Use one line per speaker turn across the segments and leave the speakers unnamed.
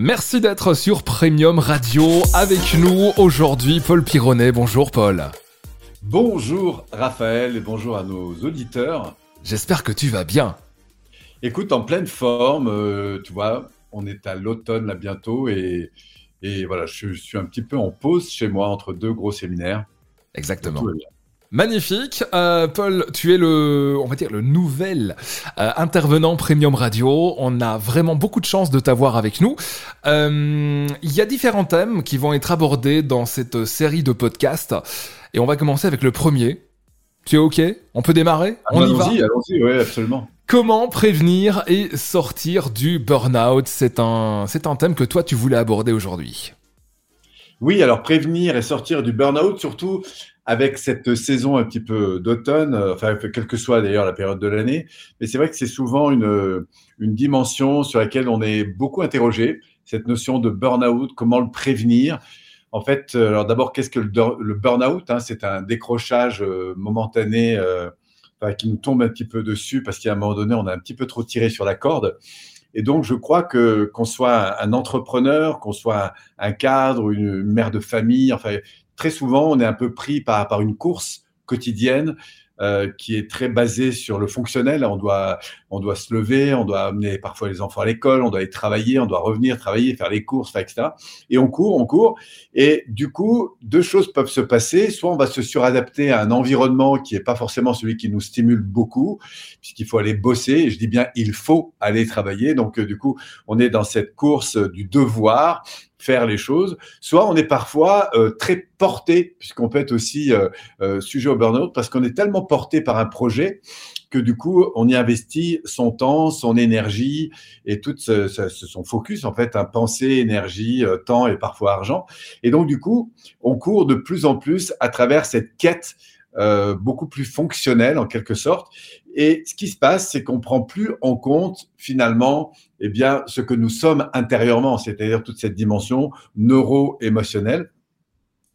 Merci d'être sur Premium Radio avec nous aujourd'hui Paul Pironnet. Bonjour Paul.
Bonjour Raphaël et bonjour à nos auditeurs.
J'espère que tu vas bien.
Écoute, en pleine forme, euh, tu vois, on est à l'automne là bientôt et, et voilà, je, suis un petit peu en pause chez moi entre deux gros séminaires.
Exactement. Magnifique. Euh, Paul, tu es le, on va dire, le nouvel euh, intervenant Premium Radio. On a vraiment beaucoup de chance de t'avoir avec nous. Euh, il y a différents thèmes qui vont être abordés dans cette série de podcasts. Et on va commencer avec le premier. Tu es OK? On peut démarrer?
On y va? Allons-y, oui, absolument.
Comment prévenir et sortir du burn-out? C'est un, c'est un thème que toi, tu voulais aborder aujourd'hui.
Oui, alors prévenir et sortir du burn-out, surtout avec cette saison un petit peu d'automne, euh, enfin, quelle que soit d'ailleurs la période de l'année. Mais c'est vrai que c'est souvent une, une dimension sur laquelle on est beaucoup interrogé, cette notion de burn-out, comment le prévenir. En fait, euh, alors d'abord, qu'est-ce que le, burn-out hein? C'est un décrochage euh, momentané qui nous tombe un petit peu dessus parce qu'à un moment donné, on a un petit peu trop tiré sur la corde. Et donc, je crois que qu'on soit un entrepreneur, qu'on soit un cadre une mère de famille, enfin, très souvent, on est un peu pris par, par une course quotidienne euh, qui est très basée sur le fonctionnel. On doit, on doit se lever, on doit amener parfois les enfants à l'école, on doit aller travailler, on doit revenir travailler, faire les courses, etc. Et on court, on court. Et du coup, deux choses peuvent se passer. Soit on va se suradapter à un environnement qui n'est pas forcément celui qui nous stimule beaucoup, puisqu'il faut aller bosser. Je dis bien, il faut aller travailler. Donc, euh, du coup, on est dans cette course du devoir faire les choses, soit on est parfois euh, très porté, puisqu'on peut être aussi euh, euh, sujet au burn-out, parce qu'on est tellement porté par un projet que du coup, on y investit son temps, son énergie et tout ce, son focus, en fait, un pensée, énergie, temps et parfois argent. Et donc, du coup, on court de plus en plus à travers cette quête euh, beaucoup plus fonctionnelle en quelque sorte. Et ce qui se passe, c'est qu'on prend plus en compte finalement, eh bien, ce que nous sommes intérieurement, c'est-à-dire toute cette dimension neuro-émotionnelle.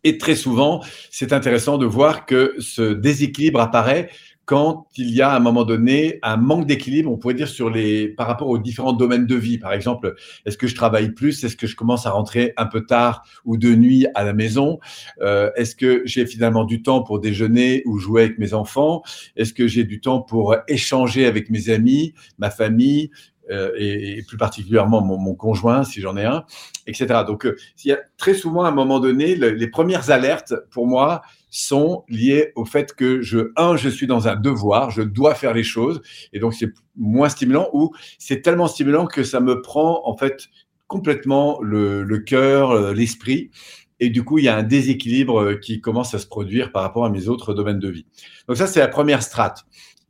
Et très souvent, c'est intéressant de voir que ce déséquilibre apparaît quand il y a à un moment donné un manque d'équilibre, on pourrait dire sur les par rapport aux différents domaines de vie. Par exemple, est-ce que je travaille plus? Est-ce que je commence à rentrer un peu tard ou de nuit à la maison? Euh, Est-ce que j'ai finalement du temps pour déjeuner ou jouer avec mes enfants? Est-ce que j'ai du temps pour échanger avec mes amis, ma famille euh, et, plus particulièrement mon, conjoint, si j'en ai un, etc. Donc, euh, il y a très souvent à un moment donné, les premières alertes pour moi, sont liées au fait que je, un, je suis dans un devoir, je dois faire les choses, et donc c'est moins stimulant, ou c'est tellement stimulant que ça me prend en fait complètement le, cœur, euh, l'esprit, et du coup il y a un déséquilibre qui commence à se produire par rapport à mes autres domaines de vie. Donc ça c'est la première strate.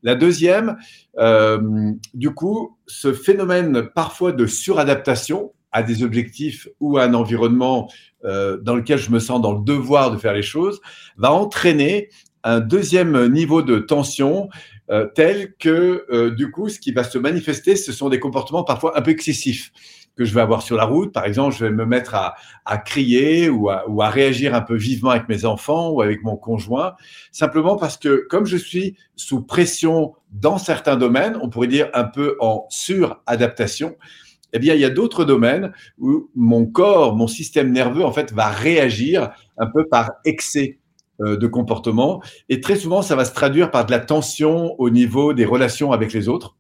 La deuxième, euh, du coup, ce phénomène parfois de suradaptation, à des objectifs ou à un environnement euh, dans lequel je me sens dans le devoir de faire les choses, va entraîner un deuxième niveau de tension euh, tel que, euh, du coup, ce qui va se manifester, ce sont des comportements parfois un peu excessifs que je vais avoir sur la route. Par exemple, je vais me mettre à, crier ou à, ou à, réagir un peu vivement avec mes enfants ou avec mon conjoint, simplement parce que comme je suis sous pression dans certains domaines, on pourrait dire un peu en suradaptation, eh bien, il y a d'autres domaines où mon corps, mon système nerveux, en fait, va réagir un peu par excès de comportement. Et très souvent, ça va se traduire par de la tension au niveau des relations avec les autres.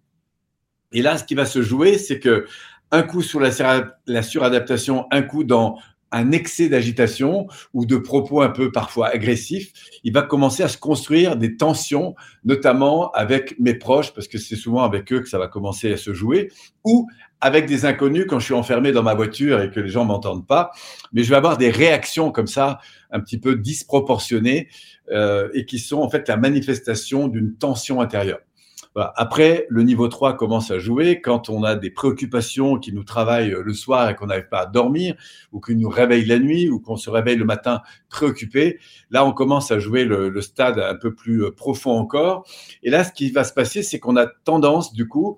Et là, ce qui va se jouer, c'est que un coup sur la, la suradaptation, un coup dans un excès d'agitation ou de propos un peu parfois agressifs, il va commencer à se construire des tensions, notamment avec mes proches, parce que c'est souvent avec eux que ça va commencer à se jouer, ou avec des inconnus quand je suis enfermé dans ma voiture et que les gens m'entendent pas. Mais je vais avoir des réactions comme ça, un petit peu disproportionnées, euh, et qui sont en fait la manifestation d'une tension intérieure. Après, le niveau 3 commence à jouer quand on a des préoccupations qui nous travaillent le soir et qu'on n'arrive pas à dormir, ou qui nous réveillent la nuit, ou qu'on se réveille le matin préoccupé. Là, on commence à jouer le, le stade un peu plus profond encore. Et là, ce qui va se passer, c'est qu'on a tendance, du coup,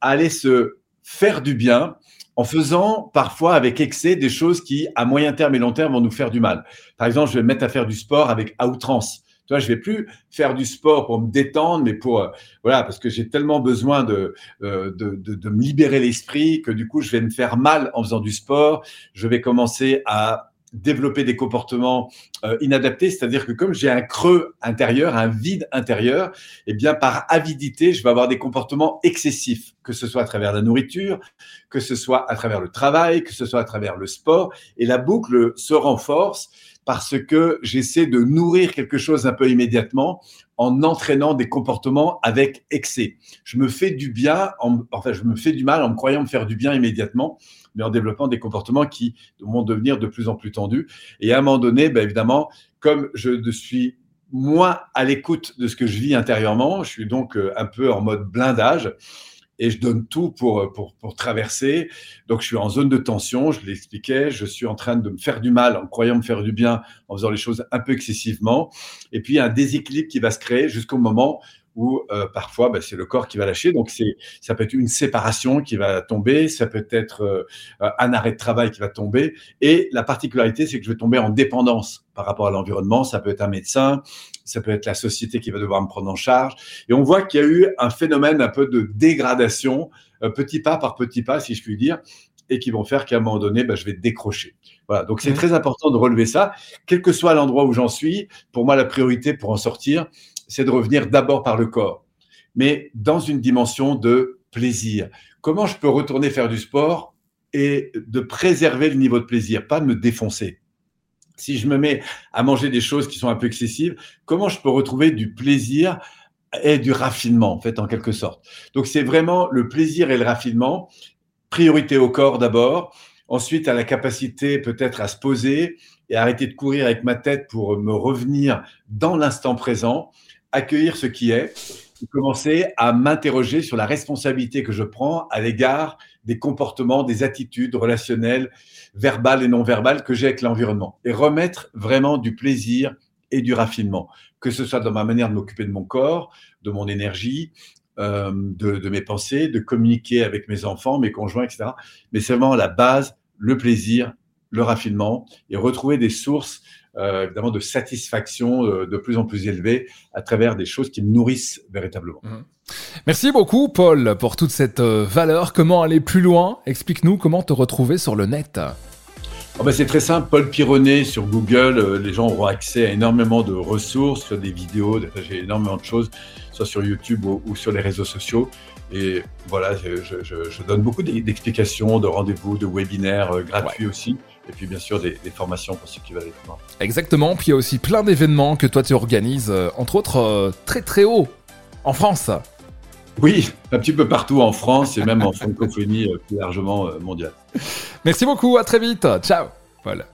à aller se faire du bien en faisant parfois avec excès des choses qui, à moyen terme et long terme, vont nous faire du mal. Par exemple, je vais me mettre à faire du sport avec outrance Tu vois, je vais plus faire du sport pour me détendre, mais pour, euh, voilà, parce que j'ai tellement besoin de, euh, de, me libérer l'esprit que du coup, je vais me faire mal en faisant du sport. Je vais commencer à développer des comportements euh, inadaptés, c'est-à-dire que comme j'ai un creux intérieur, un vide intérieur, eh bien par avidité, je vais avoir des comportements excessifs, que ce soit à travers la nourriture, que ce soit à travers le travail, que ce soit à travers le sport, et la boucle se renforce parce que j'essaie de nourrir quelque chose un peu immédiatement en entraînant des comportements avec excès. Je me fais du bien, en, enfin je me fais du mal en me croyant me faire du bien immédiatement mais en développant des comportements qui vont devenir de plus en plus tendus. Et à un moment donné, ben évidemment, comme je suis moins à l'écoute de ce que je vis intérieurement, je suis donc euh, un peu en mode blindage et je donne tout pour, pour, pour traverser. Donc, je suis en zone de tension, je l'expliquais, je suis en train de me faire du mal en croyant me faire du bien, en faisant les choses un peu excessivement. Et puis, un déséquilibre qui va se créer jusqu'au moment où euh, parfois bah, c'est le corps qui va lâcher. Donc c'est ça peut être une séparation qui va tomber, ça peut être euh, un arrêt de travail qui va tomber. Et la particularité, c'est que je vais tomber en dépendance par rapport à l'environnement. Ça peut être un médecin, ça peut être la société qui va devoir me prendre en charge. Et on voit qu'il y a eu un phénomène un peu de dégradation, euh, petit pas par petit pas, si je puis dire et qui vont faire qu'à un moment donné, bah, je vais décrocher. Voilà, donc c'est mmh. très important de relever ça, quel que soit l'endroit où j'en suis. Pour moi, la priorité pour en sortir, c'est de revenir d'abord par le corps, mais dans une dimension de plaisir. Comment je peux retourner faire du sport et de préserver le niveau de plaisir, pas de me défoncer? Si je me mets à manger des choses qui sont un peu excessives, comment je peux retrouver du plaisir et du raffinement, en fait, en quelque sorte? Donc, c'est vraiment le plaisir et le raffinement. Priorité au corps d'abord, ensuite à la capacité peut-être à se poser et arrêter de courir avec ma tête pour me revenir dans l'instant présent accueillir ce qui est et commencer à m'interroger sur la responsabilité que je prends à l'égard des comportements, des attitudes relationnelles, verbales et non verbales que j'ai avec l'environnement. Et remettre vraiment du plaisir et du raffinement, que ce soit dans ma manière de m'occuper de mon corps, de mon énergie, euh, de, de, mes pensées, de communiquer avec mes enfants, mes conjoints, etc. Mais vraiment la base, le plaisir, le raffinement et retrouver des sources euh, évidemment de satisfaction euh, de plus en plus élevée à travers des choses qui me nourrissent véritablement. Mmh.
Merci beaucoup Paul pour toute cette euh, valeur. Comment aller plus loin? Explique-nous comment te retrouver sur le net.
Oh ben c'est très simple, Paul Pironnet sur Google, les gens auront accès à énormément de ressources, sur des vidéos, j'ai énormément de choses, soit sur YouTube ou, sur les réseaux sociaux. Et voilà, je, je, je donne beaucoup d'explications, de rendez-vous, de webinaires gratuits aussi et puis bien sûr des, formations pour ceux qui veulent aller plus loin.
Exactement, puis il y a aussi plein d'événements que toi tu organises, euh, entre autres euh, très très haut en France.
Oui, un petit peu partout en France et même en francophonie euh, plus largement mondiale.
Merci beaucoup, à très vite. Ciao. Voilà.